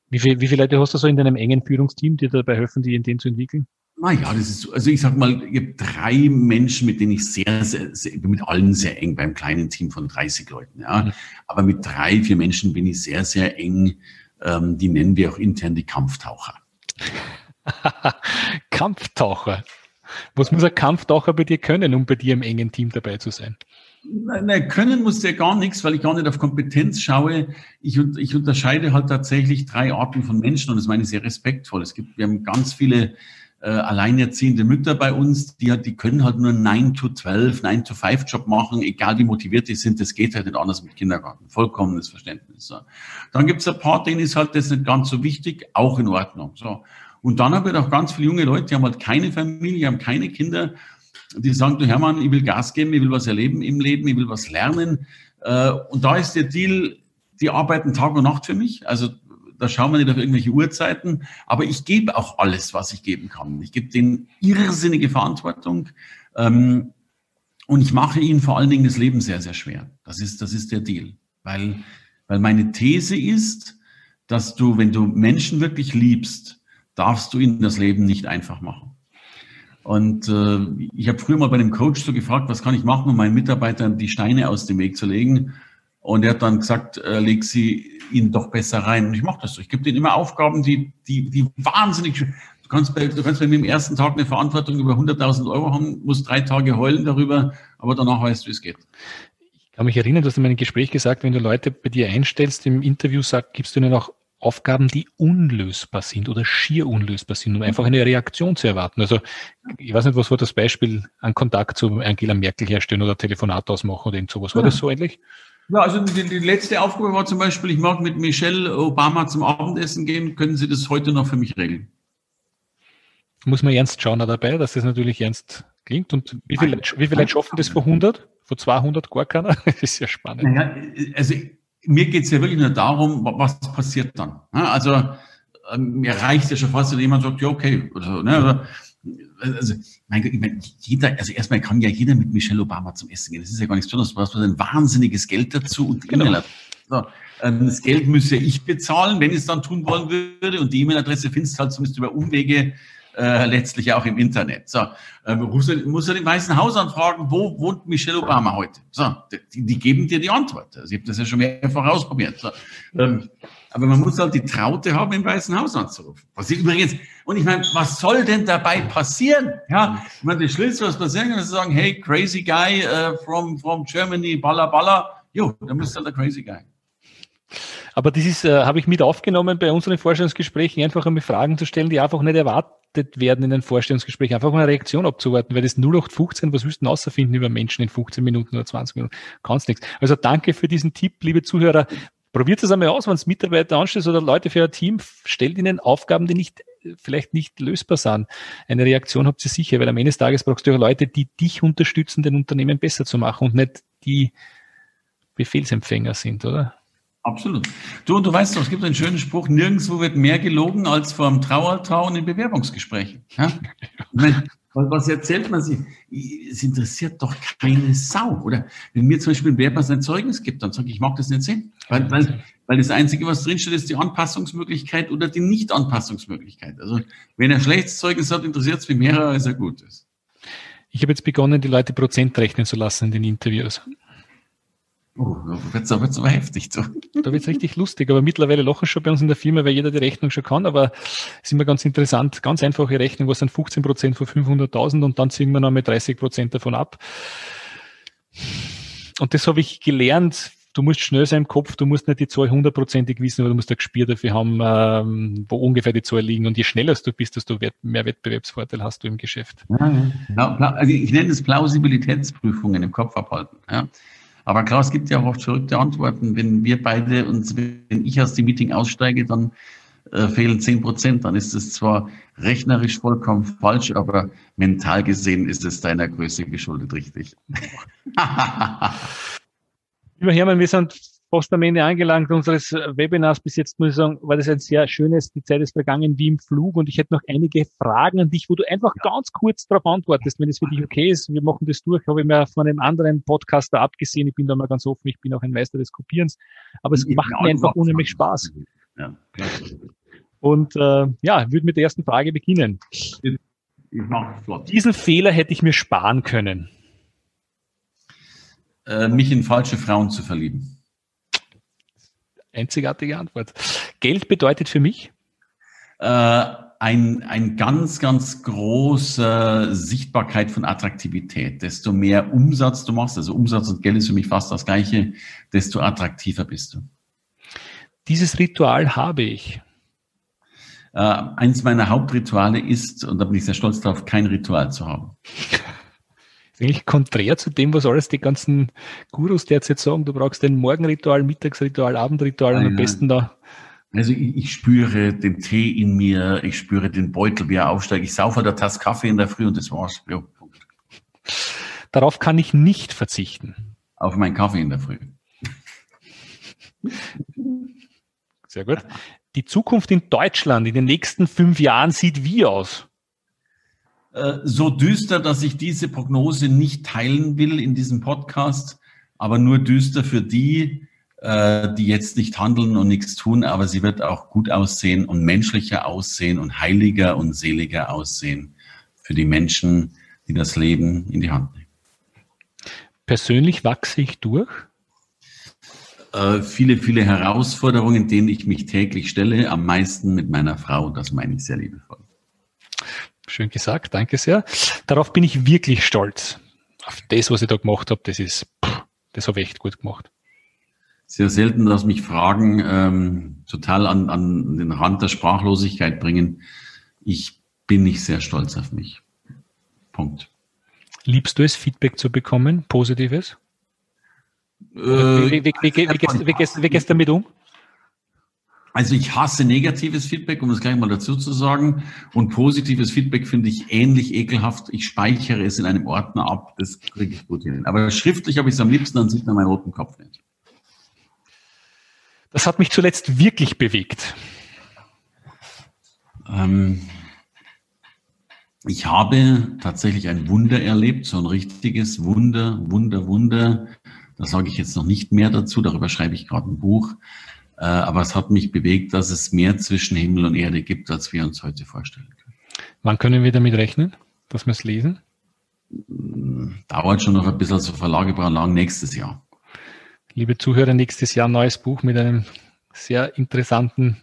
Wie, viel, wie viele Leute hast du so in deinem engen Führungsteam, die dabei helfen, die Ideen zu entwickeln? Naja, das ist, also ich sag mal, ich habe drei Menschen, mit denen ich sehr, sehr, sehr, mit allen sehr eng beim kleinen Team von 30 Leuten, ja. Aber mit drei, vier Menschen bin ich sehr, sehr eng. Ähm, die nennen wir auch intern die Kampftaucher. Kampftaucher. Was muss ein Kampftaucher bei dir können, um bei dir im engen Team dabei zu sein? Nein, können muss der gar nichts, weil ich gar nicht auf Kompetenz schaue. Ich, ich unterscheide halt tatsächlich drei Arten von Menschen und das meine ich sehr respektvoll. Es gibt, wir haben ganz viele äh, alleinerziehende Mütter bei uns, die, die können halt nur 9 to 12, 9 to 5 Job machen, egal wie motiviert die sind, das geht halt nicht anders mit Kindergarten. Vollkommenes Verständnis. So. Dann gibt's ein paar, denen ist halt das nicht ganz so wichtig, auch in Ordnung. So. Und dann haben wir auch ganz viele junge Leute, die haben halt keine Familie, haben keine Kinder, die sagen, du Hermann, ich will Gas geben, ich will was erleben im Leben, ich will was lernen. Äh, und da ist der Deal, die arbeiten Tag und Nacht für mich. Also da schauen wir nicht auf irgendwelche Uhrzeiten, aber ich gebe auch alles, was ich geben kann. Ich gebe denen irrsinnige Verantwortung ähm, und ich mache ihnen vor allen Dingen das Leben sehr, sehr schwer. Das ist, das ist der Deal. Weil, weil meine These ist, dass du, wenn du Menschen wirklich liebst, darfst du ihnen das Leben nicht einfach machen. Und äh, ich habe früher mal bei einem Coach so gefragt, was kann ich machen, um meinen Mitarbeitern die Steine aus dem Weg zu legen? Und er hat dann gesagt, äh, leg sie ihnen doch besser rein. Und ich mache das so. Ich gebe denen immer Aufgaben, die, die, die wahnsinnig. Du kannst, bei, du kannst bei mir im ersten Tag eine Verantwortung über 100.000 Euro haben, musst drei Tage heulen darüber, aber danach weißt du, wie es geht. Ich kann mich erinnern, du hast in meinem Gespräch gesagt, wenn du Leute bei dir einstellst, im Interview sag, gibst du ihnen auch Aufgaben, die unlösbar sind oder schier unlösbar sind, um einfach eine Reaktion zu erwarten. Also ich weiß nicht, was war das Beispiel an Kontakt zu Angela Merkel herstellen oder Telefonat ausmachen oder irgend sowas. War ja. das so ähnlich? Ja, also die, die, letzte Aufgabe war zum Beispiel, ich mag mit Michelle Obama zum Abendessen gehen. Können Sie das heute noch für mich regeln? Muss man ernst schauen dabei, dass das natürlich ernst klingt. Und wie viele, wie viele Leute schaffen das vor 100? Vor 200 gar keiner? Das ist ja spannend. Naja, also mir geht es ja wirklich nur darum, was passiert dann. Also ähm, mir reicht ja schon fast, wenn jemand sagt, ja, okay. Oder so, ne? Also, mein Gott, ich meine, jeder, also erstmal kann ja jeder mit Michelle Obama zum Essen gehen. Das ist ja gar nichts Besonderes. Du brauchst ein wahnsinniges Geld dazu und genau. E-Mail. So, ähm, das Geld müsse ich bezahlen, wenn ich es dann tun wollen würde. Und die E-Mail-Adresse findest du halt zumindest über Umwege äh, letztlich auch im Internet. So, äh, musst, du, den Weißen Haus anfragen, wo wohnt Michelle Obama heute? So, die, die geben dir die Antwort. Also ich habe das ja schon mehrfach ausprobiert. So, ähm, aber man muss halt die Traute haben, im Weißen Haus anzurufen. Was ich übrigens, und ich meine, was soll denn dabei passieren? Ja, ich meine, das Schlimmste, was passieren kann, ist zu sagen, hey, crazy guy uh, from, from Germany, balla balla. Jo, dann bist du halt der crazy guy. Aber das ist, äh, habe ich mit aufgenommen bei unseren Vorstellungsgesprächen, einfach einmal Fragen zu stellen, die einfach nicht erwartet werden in den Vorstellungsgesprächen, einfach mal eine Reaktion abzuwarten, weil das 0815, was willst du denn außerfinden über Menschen in 15 Minuten oder 20 Minuten? Kannst nichts. Also danke für diesen Tipp, liebe Zuhörer. Probiert es einmal aus, wenn es Mitarbeiter anstellt oder Leute für ein Team, stellt ihnen Aufgaben, die nicht vielleicht nicht lösbar sind. Eine Reaktion habt ihr sicher, weil am Ende des Tages brauchst du ja Leute, die dich unterstützen, den Unternehmen besser zu machen und nicht die Befehlsempfänger sind, oder? Absolut. Du, und du weißt doch, es gibt einen schönen Spruch, nirgendwo wird mehr gelogen als vor dem Traualtar und in Bewerbungsgesprächen. Ja? Was erzählt man sich? Es interessiert doch keine Sau, oder? Wenn mir zum Beispiel ein Werber sein Zeugnis gibt, dann sage ich, ich mag das nicht sehen. Weil, weil, weil das Einzige, was drinsteht, ist die Anpassungsmöglichkeit oder die Nicht-Anpassungsmöglichkeit. Also wenn er schlechtes Zeugnis hat, interessiert es mich mehr, als er gut ist. Ich habe jetzt begonnen, die Leute Prozent rechnen zu lassen in den Interviews. Oh, da wird es aber heftig. So. Da wird es richtig lustig, aber mittlerweile lachen schon bei uns in der Firma, weil jeder die Rechnung schon kann, aber es ist immer ganz interessant, ganz einfache Rechnung, was sind 15 Prozent von 500.000 und dann ziehen wir noch mit 30 Prozent davon ab. Und das habe ich gelernt, du musst schnell sein im Kopf, du musst nicht die Zahl hundertprozentig wissen, aber du musst ein Gespür dafür haben, ähm, wo ungefähr die Zahl liegen. Und je schneller du bist, desto mehr Wettbewerbsvorteil hast du im Geschäft. Ja. Also ich nenne es Plausibilitätsprüfungen im Kopf abhalten. Ja. Aber klar, es gibt ja auch oft verrückte Antworten. Wenn wir beide uns, wenn ich aus dem Meeting aussteige, dann äh, fehlen zehn Prozent. Dann ist es zwar rechnerisch vollkommen falsch, aber mental gesehen ist es deiner Größe geschuldet, richtig. Lieber Hermann, wir sind fast am Ende angelangt unseres Webinars. Bis jetzt muss ich sagen, war das ein sehr schönes, die Zeit ist vergangen wie im Flug und ich hätte noch einige Fragen an dich, wo du einfach ganz kurz darauf antwortest, wenn es für dich okay ist. Wir machen das durch, habe ich mir von einem anderen Podcaster abgesehen. Ich bin da mal ganz offen, ich bin auch ein Meister des Kopierens. Aber es ich macht mir einfach unheimlich Spaß. Ja, und äh, ja, würde mit der ersten Frage beginnen. Diesen Fehler hätte ich mir sparen können. Äh, mich in falsche Frauen zu verlieben. Einzigartige Antwort. Geld bedeutet für mich? Äh, ein, ein ganz, ganz große Sichtbarkeit von Attraktivität. Desto mehr Umsatz du machst, also Umsatz und Geld ist für mich fast das gleiche, desto attraktiver bist du. Dieses Ritual habe ich. Äh, eins meiner Hauptrituale ist, und da bin ich sehr stolz darauf, kein Ritual zu haben ist eigentlich konträr zu dem, was alles die ganzen Gurus derzeit sagen. Du brauchst ein Morgenritual, Mittagsritual, Abendritual und am besten da. Also ich, ich, spüre den Tee in mir, ich spüre den Beutel, wie er aufsteigt. Ich saufe eine Tasse Kaffee in der Früh und das war's. Ja, Darauf kann ich nicht verzichten. Auf meinen Kaffee in der Früh. Sehr gut. Die Zukunft in Deutschland in den nächsten fünf Jahren sieht wie aus? Äh, so düster, dass ich diese Prognose nicht teilen will in diesem Podcast, aber nur düster für die, äh, die jetzt nicht handeln und nichts tun, aber sie wird auch gut aussehen und menschlicher aussehen und heiliger und seliger aussehen für die Menschen, die das Leben in die Hand nehmen. Persönlich wachse ich durch? Äh, viele, viele Herausforderungen, denen ich mich täglich stelle, am meisten mit meiner Frau, das meine ich sehr liebevoll. Schön gesagt, danke sehr. Darauf bin ich wirklich stolz. Auf das, was ich da gemacht habe, das ist, das habe ich echt gut gemacht. Sehr selten, dass mich Fragen ähm, total an, an den Rand der Sprachlosigkeit bringen. Ich bin nicht sehr stolz auf mich. Punkt. Liebst du es, Feedback zu bekommen, positives? Äh, wie, wie, wie, wie gehst du damit um? Also ich hasse negatives Feedback, um das gleich mal dazu zu sagen. Und positives Feedback finde ich ähnlich ekelhaft. Ich speichere es in einem Ordner ab. Das kriege ich gut hin. Aber schriftlich habe ich es am liebsten, dann sieht man meinen roten Kopf nicht. Das hat mich zuletzt wirklich bewegt. Ähm, ich habe tatsächlich ein Wunder erlebt, so ein richtiges Wunder, Wunder, Wunder. Da sage ich jetzt noch nicht mehr dazu, darüber schreibe ich gerade ein Buch. Äh, aber es hat mich bewegt, dass es mehr zwischen Himmel und Erde gibt, als wir uns heute vorstellen können. Wann können wir damit rechnen, dass wir es lesen? Dauert schon noch ein bisschen, so Verlage brauchen lang nächstes Jahr. Liebe Zuhörer, nächstes Jahr ein neues Buch mit einem sehr interessanten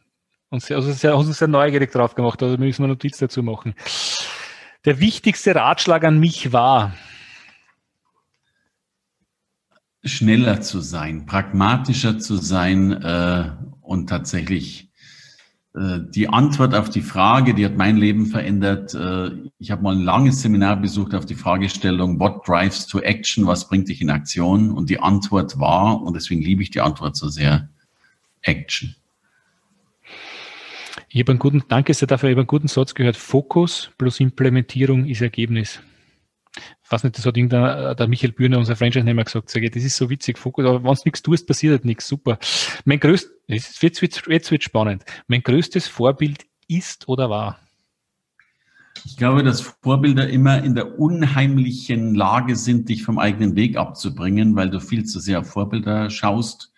und sehr, also sehr, also sehr neugierig drauf gemacht. Also müssen wir Notiz dazu machen. Der wichtigste Ratschlag an mich war, schneller zu sein, pragmatischer zu sein äh, und tatsächlich äh, die Antwort auf die Frage, die hat mein Leben verändert. Äh, ich habe mal ein langes Seminar besucht auf die Fragestellung, what drives to action, was bringt dich in Aktion? Und die Antwort war, und deswegen liebe ich die Antwort so sehr, Action. Ich habe einen guten, danke sehr dafür, ich habe einen guten Satz gehört. Fokus plus Implementierung ist Ergebnis. Ich weiß nicht, das hat irgendein, der Michael Bühner, unser Franchise-Nehmer, gesagt. Sag ich, das ist so witzig, Fokus, aber wenn du nichts tust, passiert halt nichts. Super. Mein größtes, jetzt wird, jetzt wird spannend. Mein größtes Vorbild ist oder war? Ich glaube, dass Vorbilder immer in der unheimlichen Lage sind, dich vom eigenen Weg abzubringen, weil du viel zu sehr auf Vorbilder schaust.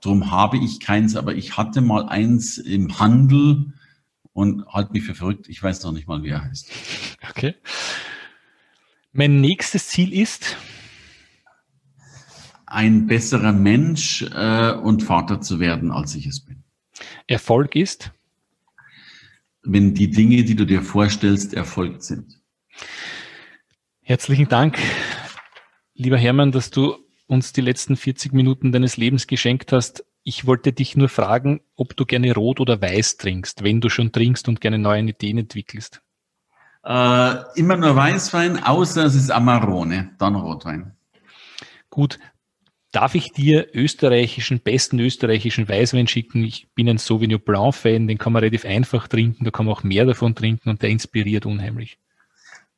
Drum habe ich keins, aber ich hatte mal eins im Handel und halt mich für verrückt. Ich weiß noch nicht mal, wie er heißt. Okay. Mein nächstes Ziel ist? Ein besserer Mensch äh, und Vater zu werden, als ich es bin. Erfolg ist? Wenn die Dinge, die du dir vorstellst, erfolgt sind. Herzlichen Dank, lieber Hermann, dass du uns die letzten 40 Minuten deines Lebens geschenkt hast. Ich wollte dich nur fragen, ob du gerne rot oder weiß trinkst, wenn du schon trinkst und gerne neue Ideen entwickelst. Äh, immer nur Weißwein, außer es ist Amarone, dann Rotwein. Gut. Darf ich dir österreichischen, besten österreichischen Weißwein schicken? Ich bin ein Sauvignon Blanc Fan, den kann man relativ einfach trinken, da kann man auch mehr davon trinken und der inspiriert unheimlich.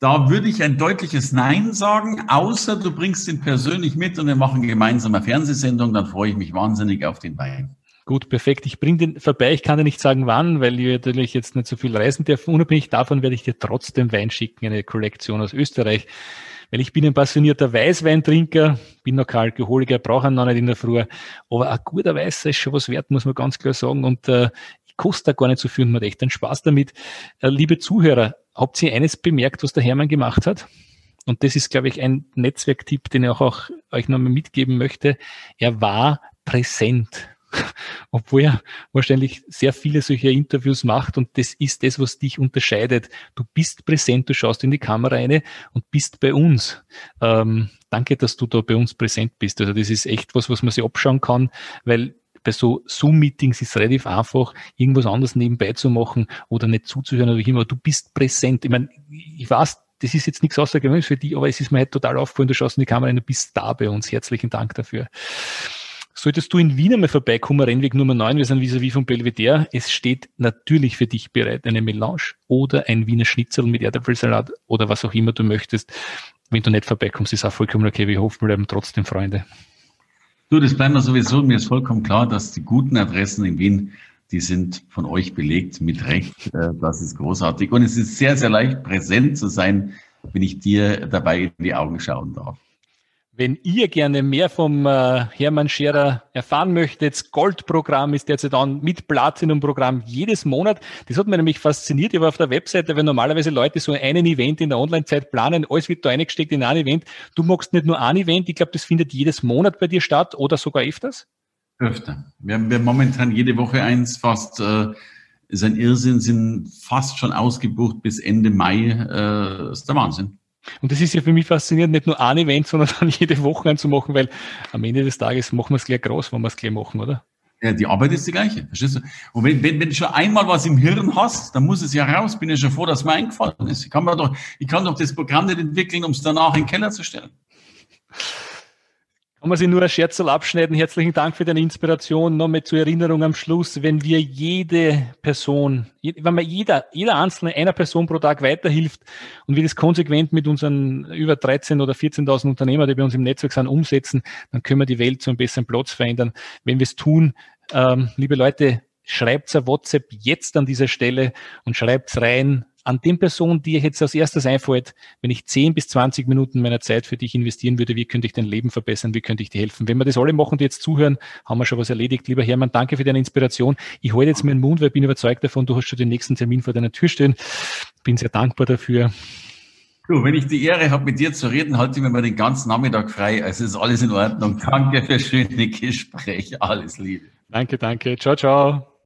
Da würde ich ein deutliches Nein sagen, außer du bringst ihn persönlich mit und wir machen gemeinsam eine Fernsehsendung, dann freue ich mich wahnsinnig auf den Wein. Gut, perfekt. Ich bringe den vorbei. Ich kann dir nicht sagen, wann, weil ich natürlich jetzt nicht so viel reisen darf. Unabhängig davon werde ich dir trotzdem Wein schicken, eine Kollektion aus Österreich. Weil ich bin ein passionierter Weißweintrinker, bin noch kein Alkoholiker, brauche ihn noch nicht in der Früh. Aber ein guter Weißer ist schon was wert, muss man ganz klar sagen. Und äh, ich koste gar nicht so viel und man hat echt einen Spaß damit. Äh, liebe Zuhörer, habt ihr eines bemerkt, was der Hermann gemacht hat? Und das ist, glaube ich, ein Netzwerktipp, den ich auch, auch euch nochmal mitgeben möchte. Er war präsent obwohl er wahrscheinlich sehr viele solche Interviews macht und das ist das, was dich unterscheidet. Du bist präsent, du schaust in die Kamera rein und bist bei uns. Ähm, danke, dass du da bei uns präsent bist. Also das ist echt was, was man sich abschauen kann, weil bei so Zoom-Meetings ist es relativ einfach, irgendwas anderes nebenbei zu machen oder nicht zuzuhören oder wie immer. Du bist präsent. Ich meine, ich weiß, das ist jetzt nichts Außergewöhnliches für dich, aber es ist mir halt total aufgefallen, du schaust in die Kamera rein, du bist da bei uns. Herzlichen Dank dafür. Solltest du in Wien einmal vorbeikommen, Rennweg Nummer 9, wir sind vis-à-vis -vis vom Belvedere, es steht natürlich für dich bereit eine Melange oder ein Wiener Schnitzel mit Erdäpfelsalat oder was auch immer du möchtest. Wenn du nicht vorbeikommst, ist auch vollkommen okay. Wir hoffen, wir bleiben trotzdem Freunde. Du, das bleiben wir sowieso. Mir ist vollkommen klar, dass die guten Adressen in Wien, die sind von euch belegt, mit Recht. Äh, das ist großartig. Und es ist sehr, sehr leicht präsent zu sein, wenn ich dir dabei in die Augen schauen darf. Wenn ihr gerne mehr vom äh, Hermann Scherer erfahren möchtet, Goldprogramm ist derzeit an mit Platinum-Programm jedes Monat. Das hat mich nämlich fasziniert. Ich war auf der Webseite, weil normalerweise Leute so einen Event in der Online-Zeit planen, alles wird da eingesteckt in ein Event. Du magst nicht nur ein Event, ich glaube, das findet jedes Monat bei dir statt oder sogar öfters? Öfter. Wir haben wir momentan jede Woche eins fast. Äh, ist ein Irrsinn, sind fast schon ausgebucht bis Ende Mai. Äh, ist der Wahnsinn. Und das ist ja für mich faszinierend, nicht nur ein Event, sondern dann jede Woche anzumachen, weil am Ende des Tages machen wir es gleich groß, wenn wir es gleich machen, oder? Ja, die Arbeit ist die gleiche, verstehst du? Und wenn, wenn, wenn du schon einmal was im Hirn hast, dann muss es ja raus. Bin ja schon froh, dass mir eingefallen ist. Ich kann, mir doch, ich kann doch das Programm nicht entwickeln, um es danach in den Keller zu stellen. Kann man sich nur ein Scherzel abschneiden. Herzlichen Dank für deine Inspiration. Nochmal zur Erinnerung am Schluss, wenn wir jede Person, wenn man jeder, jeder Einzelne einer Person pro Tag weiterhilft und wir das konsequent mit unseren über 13 oder 14.000 Unternehmern, die bei uns im Netzwerk sind, umsetzen, dann können wir die Welt zu einem besseren Platz verändern. Wenn wir es tun, ähm, liebe Leute, schreibt ein WhatsApp jetzt an dieser Stelle und schreibt rein, an den Person, die jetzt als erstes einfällt, wenn ich 10 bis 20 Minuten meiner Zeit für dich investieren würde, wie könnte ich dein Leben verbessern, wie könnte ich dir helfen? Wenn wir das alle machen, die jetzt zuhören, haben wir schon was erledigt. Lieber Hermann, danke für deine Inspiration. Ich halte jetzt meinen Mund, weil ich bin überzeugt davon, du hast schon den nächsten Termin vor deiner Tür stehen. Bin sehr dankbar dafür. Du, wenn ich die Ehre habe, mit dir zu reden, halte ich mir mal den ganzen Nachmittag frei. Also ist alles in Ordnung. Danke für schöne Gespräche. Alles Liebe. Danke, danke. Ciao, ciao.